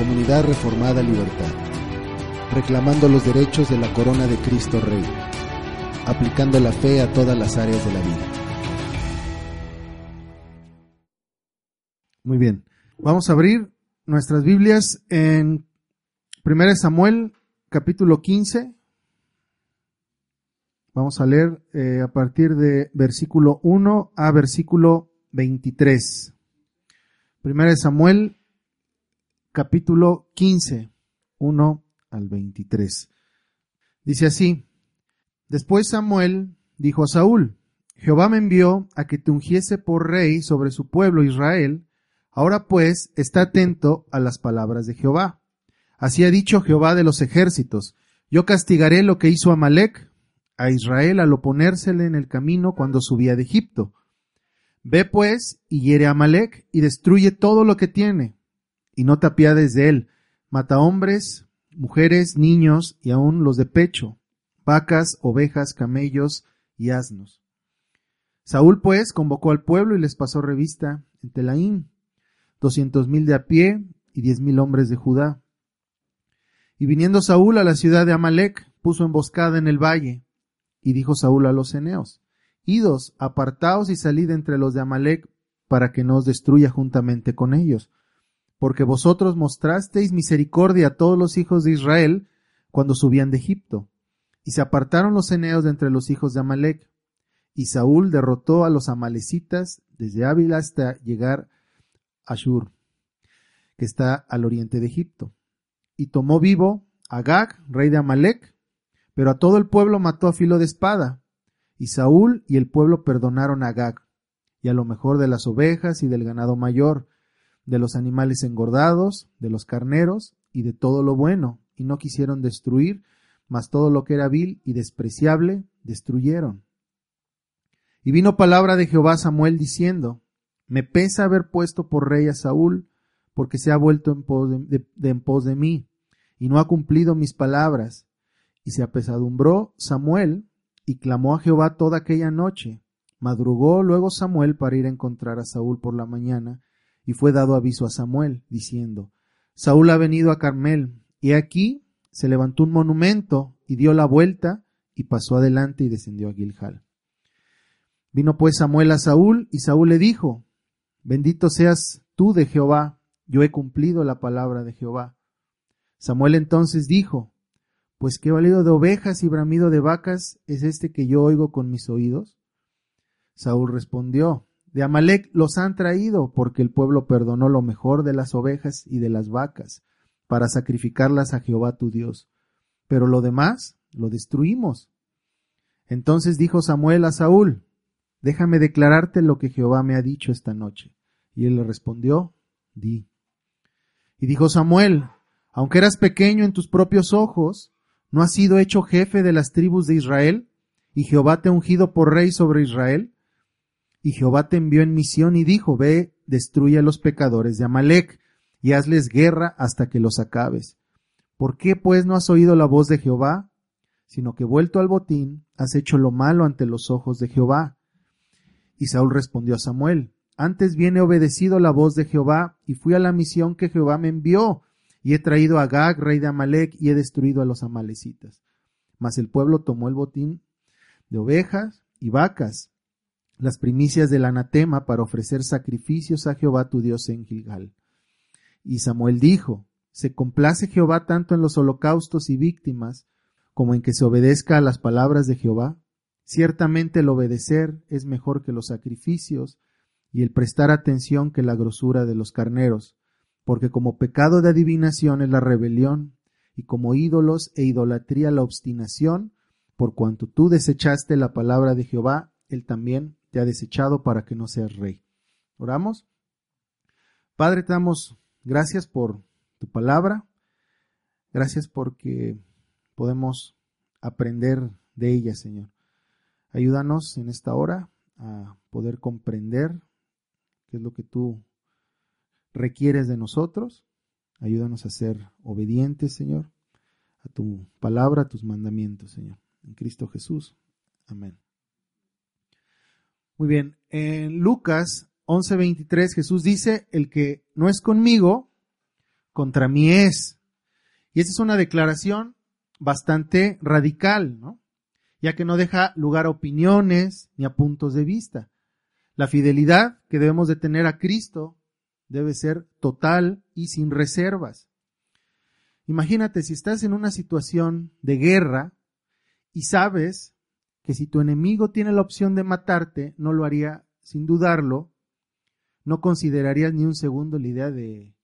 Comunidad Reformada Libertad, reclamando los derechos de la corona de Cristo Rey, aplicando la fe a todas las áreas de la vida. Muy bien, vamos a abrir nuestras Biblias en 1 Samuel capítulo 15. Vamos a leer eh, a partir de versículo 1 a versículo 23. 1 Samuel capítulo 15, 1 al 23. Dice así, después Samuel dijo a Saúl, Jehová me envió a que te ungiese por rey sobre su pueblo Israel, ahora pues está atento a las palabras de Jehová. Así ha dicho Jehová de los ejércitos, yo castigaré lo que hizo Amalek a Israel al oponérsele en el camino cuando subía de Egipto. Ve pues y hiere a Amalek y destruye todo lo que tiene y no te apiades de él. Mata hombres, mujeres, niños y aun los de pecho, vacas, ovejas, camellos y asnos. Saúl pues convocó al pueblo y les pasó revista en Telaín, doscientos mil de a pie y diez mil hombres de Judá. Y viniendo Saúl a la ciudad de Amalek, puso emboscada en el valle, y dijo Saúl a los eneos, Idos, apartaos y salid entre los de Amalek, para que no os destruya juntamente con ellos porque vosotros mostrasteis misericordia a todos los hijos de Israel cuando subían de Egipto. Y se apartaron los eneos de entre los hijos de Amalek. Y Saúl derrotó a los amalecitas desde Ávila hasta llegar a Shur, que está al oriente de Egipto. Y tomó vivo a Gag, rey de Amalek, pero a todo el pueblo mató a filo de espada. Y Saúl y el pueblo perdonaron a Gag, y a lo mejor de las ovejas y del ganado mayor, de los animales engordados, de los carneros y de todo lo bueno, y no quisieron destruir, mas todo lo que era vil y despreciable destruyeron. Y vino palabra de Jehová a Samuel diciendo, Me pesa haber puesto por rey a Saúl, porque se ha vuelto en pos de, en pos de mí, y no ha cumplido mis palabras. Y se apesadumbró Samuel, y clamó a Jehová toda aquella noche. Madrugó luego Samuel para ir a encontrar a Saúl por la mañana, y fue dado aviso a Samuel, diciendo, Saúl ha venido a Carmel, y aquí se levantó un monumento, y dio la vuelta, y pasó adelante y descendió a Gilgal. Vino pues Samuel a Saúl, y Saúl le dijo, Bendito seas tú de Jehová, yo he cumplido la palabra de Jehová. Samuel entonces dijo, Pues qué valido de ovejas y bramido de vacas es este que yo oigo con mis oídos. Saúl respondió, de Amalek los han traído porque el pueblo perdonó lo mejor de las ovejas y de las vacas para sacrificarlas a Jehová tu Dios. Pero lo demás lo destruimos. Entonces dijo Samuel a Saúl, déjame declararte lo que Jehová me ha dicho esta noche. Y él le respondió, di. Y dijo Samuel, aunque eras pequeño en tus propios ojos, ¿no has sido hecho jefe de las tribus de Israel? ¿Y Jehová te ha ungido por rey sobre Israel? Y Jehová te envió en misión y dijo, Ve, destruye a los pecadores de Amalek, y hazles guerra hasta que los acabes. ¿Por qué pues no has oído la voz de Jehová? Sino que vuelto al botín, has hecho lo malo ante los ojos de Jehová. Y Saúl respondió a Samuel, Antes bien he obedecido la voz de Jehová, y fui a la misión que Jehová me envió, y he traído a Gag, rey de Amalek, y he destruido a los amalecitas. Mas el pueblo tomó el botín de ovejas y vacas, las primicias del anatema para ofrecer sacrificios a Jehová tu Dios en Gilgal. Y Samuel dijo, ¿se complace Jehová tanto en los holocaustos y víctimas como en que se obedezca a las palabras de Jehová? Ciertamente el obedecer es mejor que los sacrificios y el prestar atención que la grosura de los carneros, porque como pecado de adivinación es la rebelión, y como ídolos e idolatría la obstinación, por cuanto tú desechaste la palabra de Jehová, él también te ha desechado para que no seas rey. Oramos. Padre, te damos gracias por tu palabra. Gracias porque podemos aprender de ella, Señor. Ayúdanos en esta hora a poder comprender qué es lo que tú requieres de nosotros. Ayúdanos a ser obedientes, Señor, a tu palabra, a tus mandamientos, Señor. En Cristo Jesús. Amén. Muy bien, en Lucas 11:23 Jesús dice, el que no es conmigo, contra mí es. Y esa es una declaración bastante radical, ¿no? Ya que no deja lugar a opiniones ni a puntos de vista. La fidelidad que debemos de tener a Cristo debe ser total y sin reservas. Imagínate si estás en una situación de guerra y sabes que si tu enemigo tiene la opción de matarte, no lo haría sin dudarlo, no considerarías ni un segundo la idea de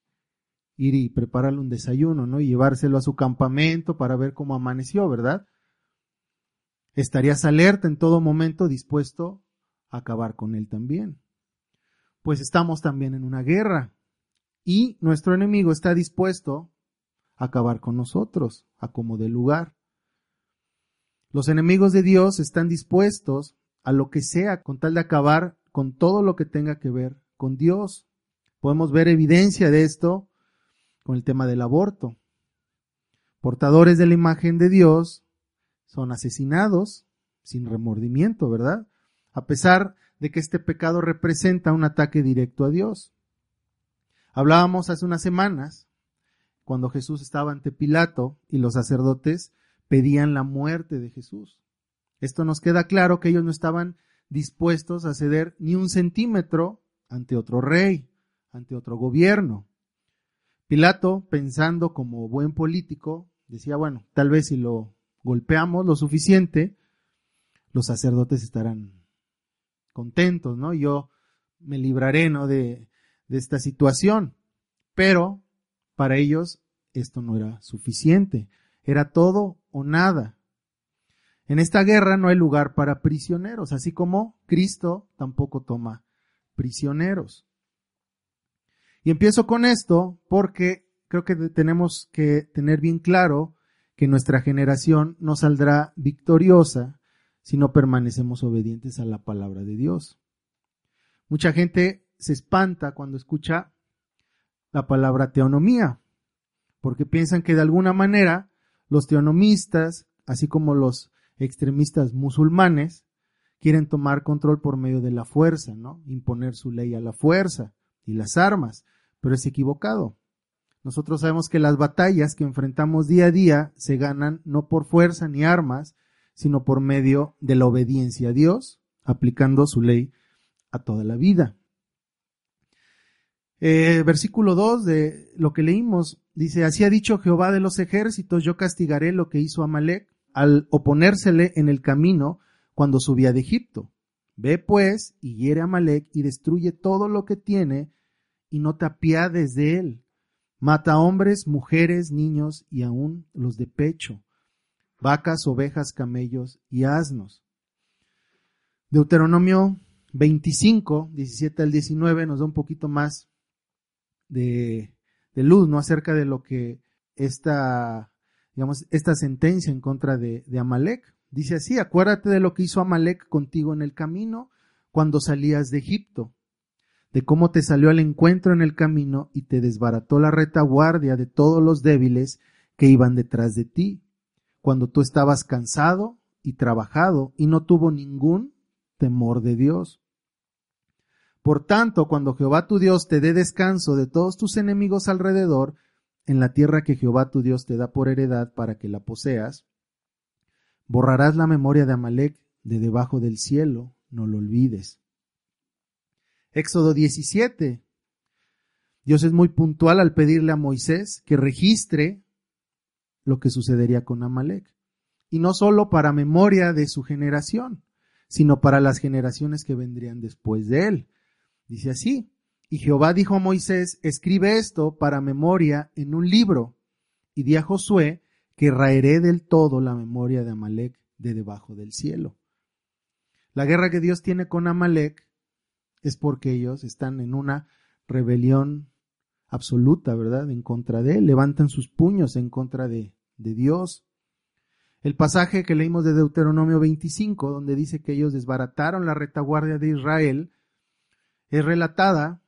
ir y prepararle un desayuno, ¿no? Y llevárselo a su campamento para ver cómo amaneció, ¿verdad? Estarías alerta en todo momento, dispuesto a acabar con él también. Pues estamos también en una guerra y nuestro enemigo está dispuesto a acabar con nosotros, a como de lugar. Los enemigos de Dios están dispuestos a lo que sea con tal de acabar con todo lo que tenga que ver con Dios. Podemos ver evidencia de esto con el tema del aborto. Portadores de la imagen de Dios son asesinados sin remordimiento, ¿verdad? A pesar de que este pecado representa un ataque directo a Dios. Hablábamos hace unas semanas, cuando Jesús estaba ante Pilato y los sacerdotes pedían la muerte de Jesús. Esto nos queda claro que ellos no estaban dispuestos a ceder ni un centímetro ante otro rey, ante otro gobierno. Pilato, pensando como buen político, decía, bueno, tal vez si lo golpeamos lo suficiente, los sacerdotes estarán contentos, ¿no? Yo me libraré, ¿no? De, de esta situación. Pero para ellos esto no era suficiente. Era todo o nada. En esta guerra no hay lugar para prisioneros, así como Cristo tampoco toma prisioneros. Y empiezo con esto porque creo que tenemos que tener bien claro que nuestra generación no saldrá victoriosa si no permanecemos obedientes a la palabra de Dios. Mucha gente se espanta cuando escucha la palabra teonomía, porque piensan que de alguna manera los teonomistas, así como los extremistas musulmanes, quieren tomar control por medio de la fuerza, ¿no? Imponer su ley a la fuerza y las armas pero es equivocado. Nosotros sabemos que las batallas que enfrentamos día a día se ganan no por fuerza ni armas, sino por medio de la obediencia a Dios, aplicando su ley a toda la vida. Eh, versículo 2 de lo que leímos dice, así ha dicho Jehová de los ejércitos, yo castigaré lo que hizo Amalek al oponérsele en el camino cuando subía de Egipto. Ve pues y hiere a Amalek y destruye todo lo que tiene y no te apiades de él. Mata hombres, mujeres, niños y aún los de pecho, vacas, ovejas, camellos y asnos. Deuteronomio 25, 17 al 19 nos da un poquito más de, luz, ¿no? Acerca de lo que esta, digamos, esta sentencia en contra de, de Amalek. Dice así, acuérdate de lo que hizo Amalek contigo en el camino cuando salías de Egipto de cómo te salió al encuentro en el camino y te desbarató la retaguardia de todos los débiles que iban detrás de ti, cuando tú estabas cansado y trabajado y no tuvo ningún temor de Dios. Por tanto, cuando Jehová tu Dios te dé descanso de todos tus enemigos alrededor, en la tierra que Jehová tu Dios te da por heredad para que la poseas, borrarás la memoria de Amalek de debajo del cielo, no lo olvides. Éxodo 17. Dios es muy puntual al pedirle a Moisés que registre lo que sucedería con Amalek. Y no solo para memoria de su generación, sino para las generaciones que vendrían después de él. Dice así, y Jehová dijo a Moisés, escribe esto para memoria en un libro, y di a Josué que raeré del todo la memoria de Amalek de debajo del cielo. La guerra que Dios tiene con Amalek es porque ellos están en una rebelión absoluta, ¿verdad? En contra de Él, levantan sus puños en contra de, de Dios. El pasaje que leímos de Deuteronomio 25, donde dice que ellos desbarataron la retaguardia de Israel, es relatada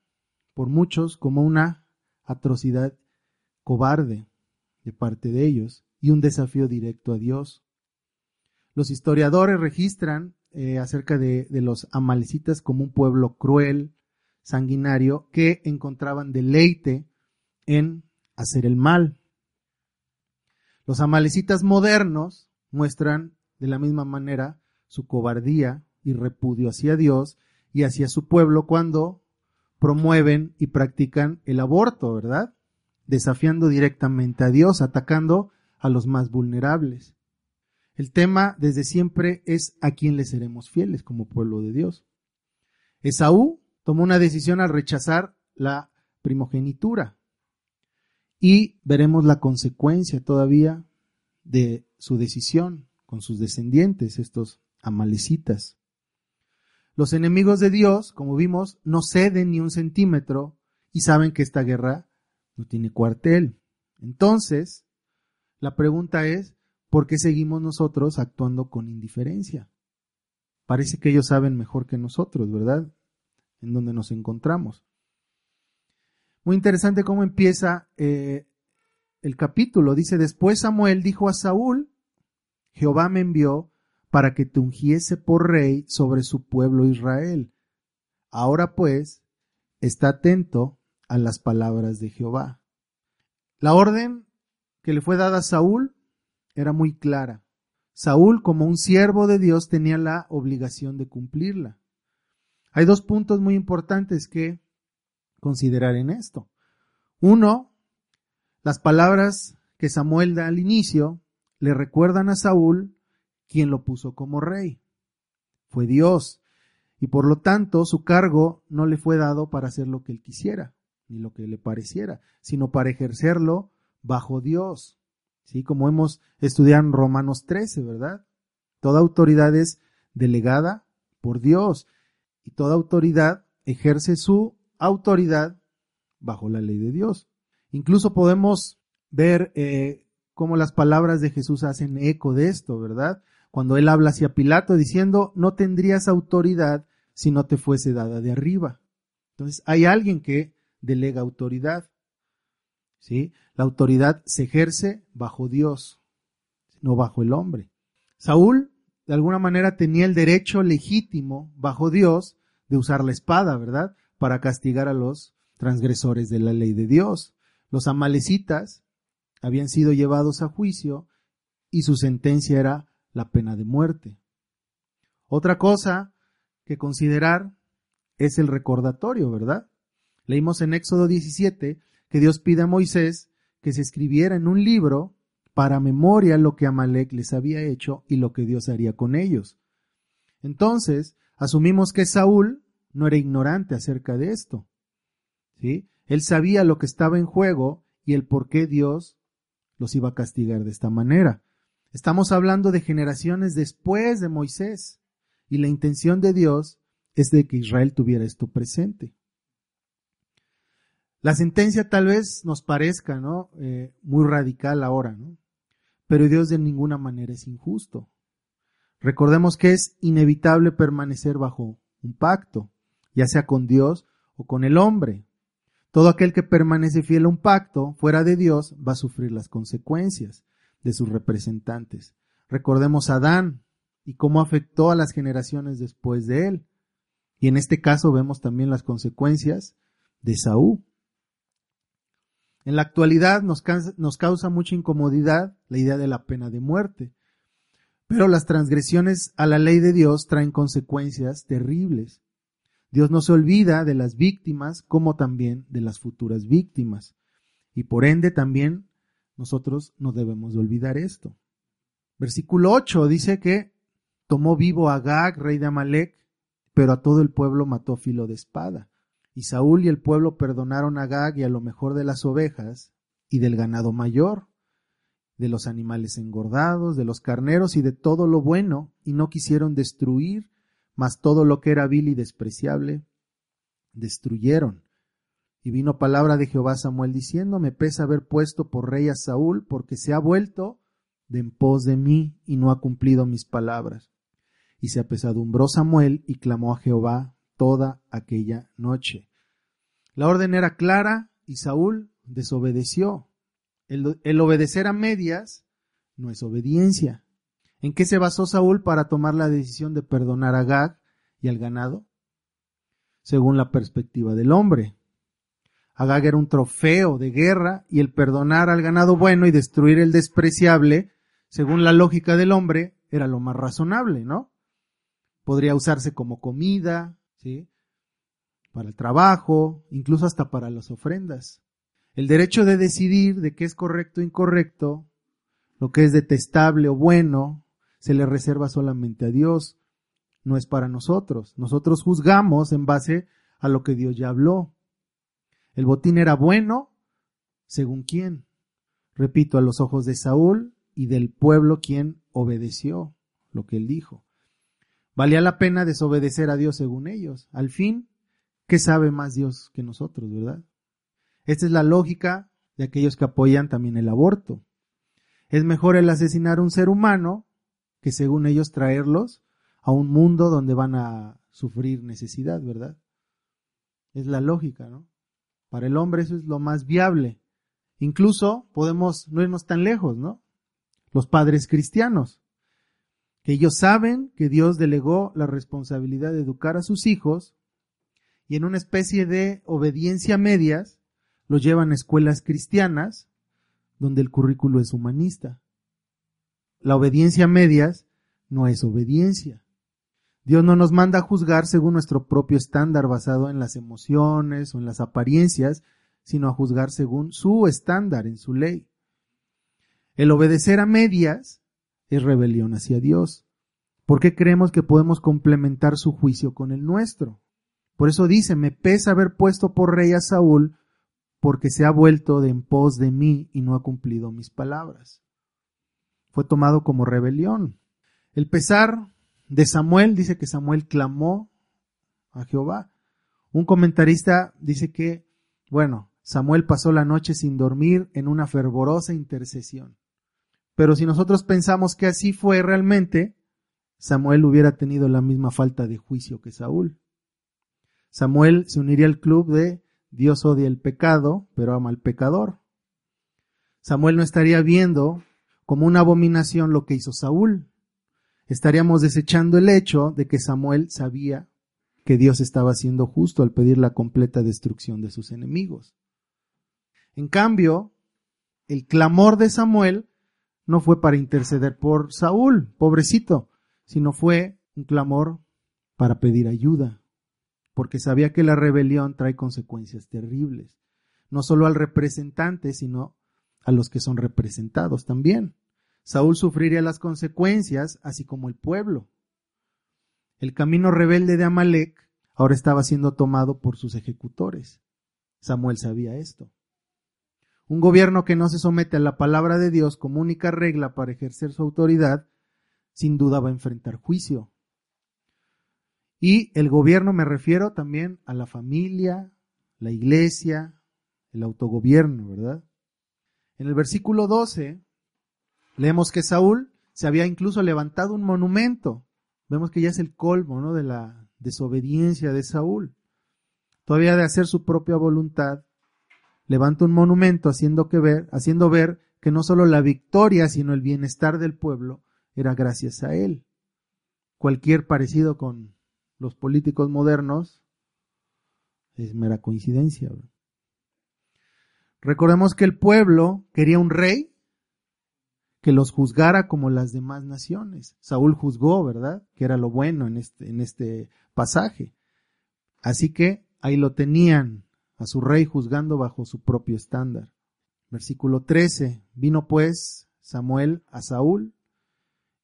por muchos como una atrocidad cobarde de parte de ellos y un desafío directo a Dios. Los historiadores registran eh, acerca de, los amalecitas como un pueblo cruel, sanguinario, que encontraban deleite en hacer el mal. Los amalecitas modernos muestran de la misma manera su cobardía y repudio hacia Dios y hacia su pueblo cuando promueven y practican el aborto, ¿verdad? Desafiando directamente a Dios, atacando a los más vulnerables. El tema desde siempre es a quién le seremos fieles como pueblo de Dios. Esaú tomó una decisión al rechazar la primogenitura y veremos la consecuencia todavía de su decisión con sus descendientes, estos amalecitas. Los enemigos de Dios, como vimos, no ceden ni un centímetro y saben que esta guerra no tiene cuartel. Entonces, la pregunta es, ¿por qué seguimos nosotros actuando con indiferencia? Parece que ellos saben mejor que nosotros, ¿verdad? En donde nos encontramos. Muy interesante cómo empieza eh, el capítulo. Dice, después Samuel dijo a Saúl, Jehová me envió para que te ungiese por rey sobre su pueblo Israel. Ahora pues, está atento a las palabras de Jehová. La orden que le fue dada a Saúl era muy clara. Saúl, como un siervo de Dios, tenía la obligación de cumplirla. Hay dos puntos muy importantes que considerar en esto. Uno, las palabras que Samuel da al inicio le recuerdan a Saúl quien lo puso como rey. Fue Dios, y por lo tanto su cargo no le fue dado para hacer lo que él quisiera, ni lo que le pareciera, sino para ejercerlo bajo Dios. ¿Sí? Como hemos estudiado en Romanos 13, ¿verdad? Toda autoridad es delegada por Dios y toda autoridad ejerce su autoridad bajo la ley de Dios. Incluso podemos ver eh, cómo las palabras de Jesús hacen eco de esto, ¿verdad? Cuando él habla hacia Pilato diciendo, no tendrías autoridad si no te fuese dada de arriba. Entonces, hay alguien que delega autoridad. ¿Sí? La autoridad se ejerce bajo Dios, no bajo el hombre. Saúl, de alguna manera, tenía el derecho legítimo bajo Dios de usar la espada, ¿verdad? Para castigar a los transgresores de la ley de Dios. Los amalecitas habían sido llevados a juicio y su sentencia era la pena de muerte. Otra cosa que considerar es el recordatorio, ¿verdad? Leímos en Éxodo 17 que Dios pide a Moisés que se escribiera en un libro para memoria lo que Amalek les había hecho y lo que Dios haría con ellos. Entonces, asumimos que Saúl no era ignorante acerca de esto. ¿Sí? Él sabía lo que estaba en juego y el por qué Dios los iba a castigar de esta manera. Estamos hablando de generaciones después de Moisés y la intención de Dios es de que Israel tuviera esto presente. La sentencia tal vez nos parezca ¿no? Eh, muy radical ahora, ¿no? pero Dios de ninguna manera es injusto. Recordemos que es inevitable permanecer bajo un pacto, ya sea con Dios o con el hombre. Todo aquel que permanece fiel a un pacto fuera de Dios va a sufrir las consecuencias de sus representantes. Recordemos a Adán y cómo afectó a las generaciones después de él. Y en este caso vemos también las consecuencias de Saúl. En la actualidad nos, nos causa mucha incomodidad la idea de la pena de muerte, pero las transgresiones a la ley de Dios traen consecuencias terribles. Dios no se olvida de las víctimas como también de las futuras víctimas, y por ende también nosotros no debemos de olvidar esto. Versículo 8 dice que tomó vivo a Gag, rey de Amalek, pero a todo el pueblo mató filo de espada. Y Saúl y el pueblo perdonaron a Gag y a lo mejor de las ovejas y del ganado mayor, de los animales engordados, de los carneros y de todo lo bueno, y no quisieron destruir, mas todo lo que era vil y despreciable, destruyeron. Y vino palabra de Jehová a Samuel diciendo, me pesa haber puesto por rey a Saúl, porque se ha vuelto de en pos de mí y no ha cumplido mis palabras. Y se apesadumbró Samuel y clamó a Jehová toda aquella noche. La orden era clara y Saúl desobedeció. El, obedecer a medias no es obediencia. ¿En qué se basó Saúl para tomar la decisión de perdonar a Gag y al ganado? Según la perspectiva del hombre. Agag era un trofeo de guerra y el perdonar al ganado bueno y destruir el despreciable, según la lógica del hombre, era lo más razonable, ¿no? Podría usarse como comida, ¿sí? Para el trabajo, incluso hasta para las ofrendas. El derecho de decidir de qué es correcto o incorrecto, lo que es detestable o bueno, se le reserva solamente a Dios, no es para nosotros. Nosotros juzgamos en base a lo que Dios ya habló. El botín era bueno, según quién. Repito, a los ojos de Saúl y del pueblo quien obedeció lo que él dijo. Valía la pena desobedecer a Dios según ellos. Al fin, ¿qué sabe más Dios que nosotros, verdad? Esta es la lógica de aquellos que apoyan también el aborto. Es mejor el asesinar a un ser humano que según ellos traerlos a un mundo donde van a sufrir necesidad, ¿verdad? Es la lógica, ¿no? Para el hombre eso es lo más viable. Incluso podemos no irnos tan lejos, ¿no? Los padres cristianos, que ellos saben que Dios delegó la responsabilidad de educar a sus hijos y en una especie de obediencia medias los llevan a escuelas cristianas donde el currículo es humanista. La obediencia medias no es obediencia. Dios no nos manda a juzgar según nuestro propio estándar basado en las emociones o en las apariencias, sino a juzgar según su estándar, en su ley. El obedecer a medias es rebelión hacia Dios. ¿Por qué creemos que podemos complementar su juicio con el nuestro? Por eso dice, me pesa haber puesto por rey a Saúl, porque se ha vuelto de en pos de mí y no ha cumplido mis palabras. Fue tomado como rebelión. El pesar de Samuel dice que Samuel clamó a Jehová. Un comentarista dice que, bueno, Samuel pasó la noche sin dormir en una fervorosa intercesión. Pero si nosotros pensamos que así fue realmente, Samuel hubiera tenido la misma falta de juicio que Saúl. Samuel se uniría al club de Dios odia el pecado, pero ama al pecador. Samuel no estaría viendo como una abominación lo que hizo Saúl estaríamos desechando el hecho de que Samuel sabía que Dios estaba siendo justo al pedir la completa destrucción de sus enemigos. En cambio, el clamor de Samuel no fue para interceder por Saúl, pobrecito, sino fue un clamor para pedir ayuda, porque sabía que la rebelión trae consecuencias terribles, no solo al representante, sino a los que son representados también. Saúl sufriría las consecuencias, así como el pueblo. El camino rebelde de Amalek ahora estaba siendo tomado por sus ejecutores. Samuel sabía esto. Un gobierno que no se somete a la palabra de Dios como única regla para ejercer su autoridad, sin duda va a enfrentar juicio. Y el gobierno me refiero también a la familia, la iglesia, el autogobierno, ¿verdad? En el versículo 12 Leemos que Saúl se había incluso levantado un monumento. Vemos que ya es el colmo ¿no? de la desobediencia de Saúl. Todavía de hacer su propia voluntad, levanta un monumento haciendo, que ver, haciendo ver que no solo la victoria, sino el bienestar del pueblo era gracias a él. Cualquier parecido con los políticos modernos es mera coincidencia. Recordemos que el pueblo quería un rey que los juzgara como las demás naciones. Saúl juzgó, ¿verdad? Que era lo bueno en este, en este pasaje. Así que ahí lo tenían a su rey juzgando bajo su propio estándar. Versículo 13. Vino pues Samuel a Saúl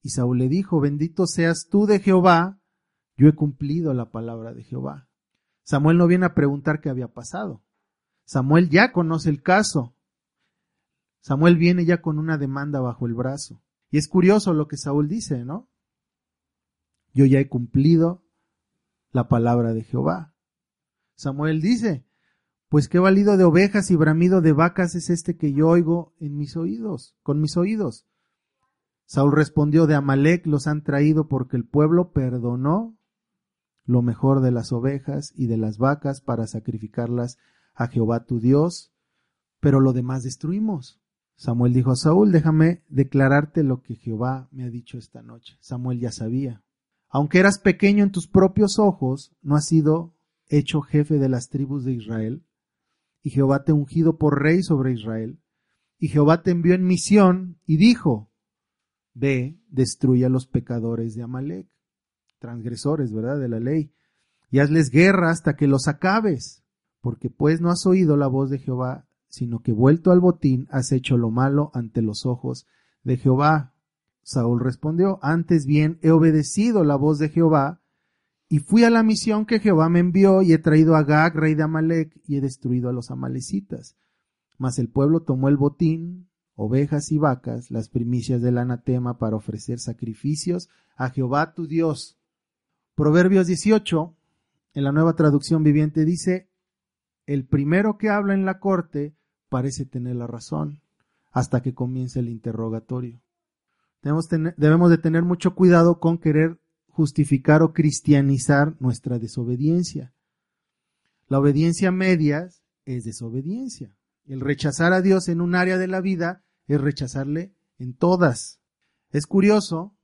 y Saúl le dijo, bendito seas tú de Jehová, yo he cumplido la palabra de Jehová. Samuel no viene a preguntar qué había pasado. Samuel ya conoce el caso. Samuel viene ya con una demanda bajo el brazo. Y es curioso lo que Saúl dice, ¿no? Yo ya he cumplido la palabra de Jehová. Samuel dice, pues qué valido de ovejas y bramido de vacas es este que yo oigo en mis oídos, con mis oídos. Saúl respondió, de Amalek los han traído porque el pueblo perdonó lo mejor de las ovejas y de las vacas para sacrificarlas a Jehová tu Dios, pero lo demás destruimos. Samuel dijo a Saúl, déjame declararte lo que Jehová me ha dicho esta noche. Samuel ya sabía. Aunque eras pequeño en tus propios ojos, no has sido hecho jefe de las tribus de Israel. y Jehová te ha ungido por rey sobre Israel. Y Jehová te envió en misión y dijo, ve, destruye a los pecadores de Amalek, transgresores, ¿verdad?, de la ley, y hazles guerra hasta que los acabes, porque pues no has oído la voz de Jehová, sino que vuelto al botín has hecho lo malo ante los ojos de Jehová. Saúl respondió, antes bien he obedecido la voz de Jehová, y fui a la misión que Jehová me envió, y he traído a Gag, rey de Amalek, y he destruido a los amalecitas. Mas el pueblo tomó el botín, ovejas y vacas, las primicias del anatema para ofrecer sacrificios a Jehová tu Dios. Proverbios 18, en la nueva traducción viviente, dice, el primero que habla en la corte parece tener la razón hasta que comience el interrogatorio. Debemos, de tener mucho cuidado con querer justificar o cristianizar nuestra desobediencia. La obediencia media es desobediencia. El rechazar a Dios en un área de la vida es rechazarle en todas. Es curioso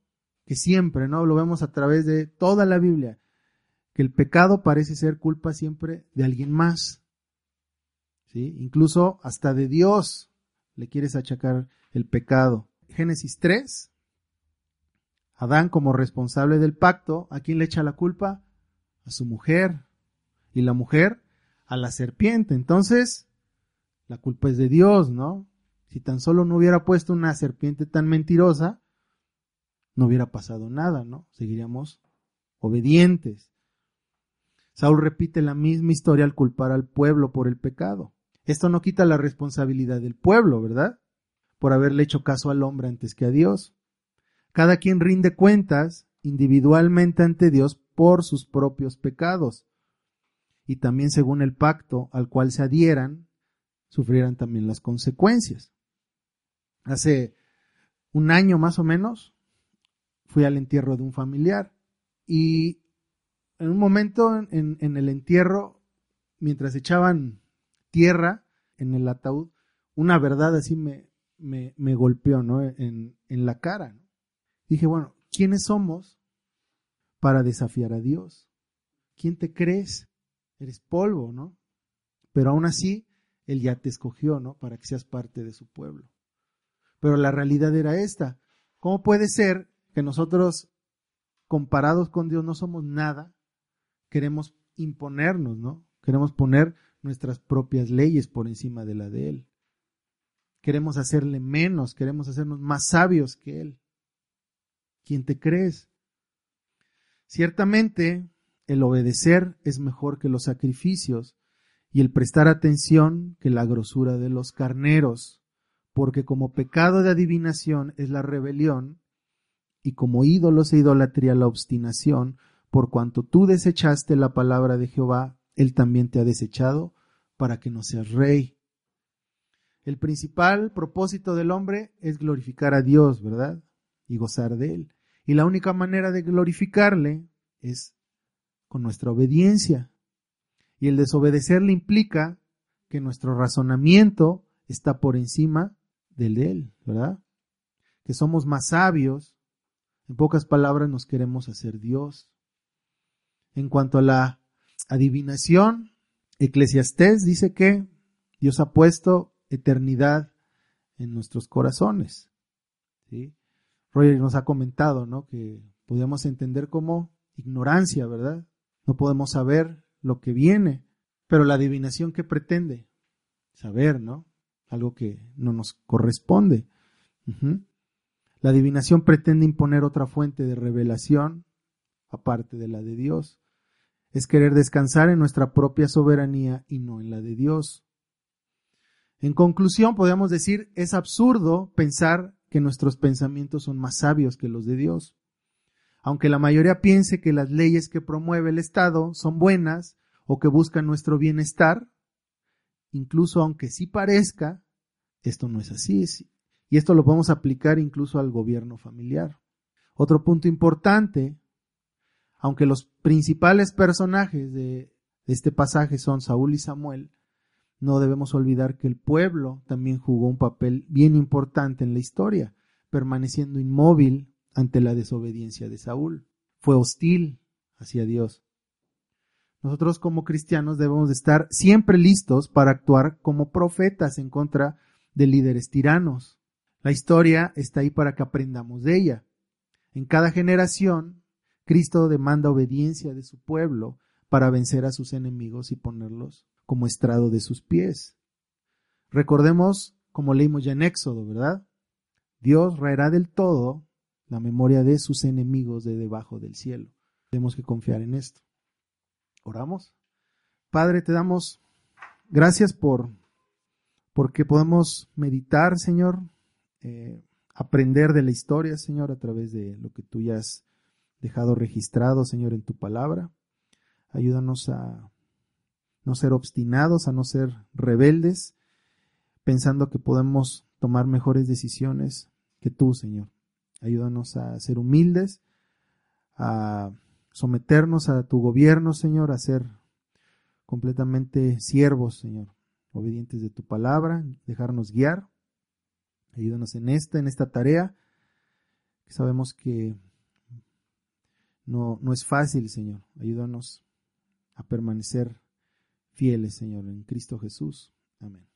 que siempre, ¿no? Lo vemos a través de toda la Biblia, que el pecado parece ser culpa siempre de alguien más. Incluso hasta de Dios le quieres achacar el pecado. Génesis 3, Adán como responsable del pacto, ¿a quién le echa la culpa? A su mujer. Y la mujer a la serpiente. Entonces, la culpa es de Dios, ¿no? Si tan solo no hubiera puesto una serpiente tan mentirosa, no hubiera pasado nada, ¿no? Seguiríamos obedientes. Saúl repite la misma historia al culpar al pueblo por el pecado. Esto no quita la responsabilidad del pueblo, ¿verdad? Por haberle hecho caso al hombre antes que a Dios. Cada quien rinde cuentas individualmente ante Dios por sus propios pecados. Y también según el pacto al cual se adhieran, sufrieran también las consecuencias. Hace un año más o menos fui al entierro de un familiar y en un momento en, el entierro, mientras echaban tierra en el ataúd, una verdad así me, me, golpeó ¿no? en, en la cara. Dije, bueno, ¿quiénes somos para desafiar a Dios? ¿Quién te crees? Eres polvo, ¿no? Pero aún así, Él ya te escogió, ¿no? Para que seas parte de su pueblo. Pero la realidad era esta. ¿Cómo puede ser que nosotros, comparados con Dios, no somos nada? Queremos imponernos, ¿no? Queremos poner nuestras propias leyes por encima de la de Él. Queremos hacerle menos, queremos hacernos más sabios que Él. ¿Quién te crees? Ciertamente, el obedecer es mejor que los sacrificios y el prestar atención que la grosura de los carneros, porque como pecado de adivinación es la rebelión, y como ídolos e idolatría la obstinación, por cuanto tú desechaste la palabra de Jehová, él también te ha desechado para que no seas rey. El principal propósito del hombre es glorificar a Dios, ¿verdad? y gozar de Él. Y la única manera de glorificarle es con nuestra obediencia. Y el desobedecerle implica que nuestro razonamiento está por encima del de Él, ¿verdad? Que somos más sabios. En pocas palabras nos queremos hacer Dios. En cuanto a la adivinación, Eclesiastés dice que Dios ha puesto eternidad en nuestros corazones. ¿sí? Roger nos ha comentado, ¿no? Que podemos entender como ignorancia, ¿verdad? No podemos saber lo que viene, pero la adivinación que pretende saber, ¿no? Algo que no nos corresponde. La adivinación pretende imponer otra fuente de revelación aparte de la de Dios. Es querer descansar en nuestra propia soberanía y no en la de Dios. En conclusión, podemos decir, es absurdo pensar que nuestros pensamientos son más sabios que los de Dios. Aunque la mayoría piense que las leyes que promueve el Estado son buenas o que buscan nuestro bienestar, incluso aunque sí parezca, esto no es así. Y esto lo podemos aplicar incluso al gobierno familiar. Otro punto importante, aunque los principales personajes de este pasaje son Saúl y Samuel, no debemos olvidar que el pueblo también jugó un papel bien importante en la historia, permaneciendo inmóvil ante la desobediencia de Saúl. Fue hostil hacia Dios. nosotros como cristianos debemos de estar siempre listos para actuar como profetas en contra de líderes tiranos. La historia está ahí para que aprendamos de ella. En cada generación, Cristo demanda obediencia de su pueblo para vencer a sus enemigos y ponerlos como estrado de sus pies. Recordemos, como leímos ya en Éxodo, ¿verdad? Dios raerá del todo la memoria de sus enemigos de debajo del cielo. Tenemos que confiar en esto. Oramos. Padre, te damos gracias por porque podemos meditar, Señor, eh, aprender de la historia, Señor, a través de lo que tú ya has dejado registrado, Señor, en tu palabra. Ayúdanos a no ser obstinados, a no ser rebeldes, pensando que podemos tomar mejores decisiones que tú, Señor. Ayúdanos a ser humildes, a someternos a tu gobierno, Señor, a ser completamente siervos, Señor, obedientes de tu palabra, dejarnos guiar. Ayúdanos en esta, en esta tarea, que sabemos que no, no es fácil, Señor. Ayúdanos a permanecer fieles, Señor, en Cristo Jesús. Amén.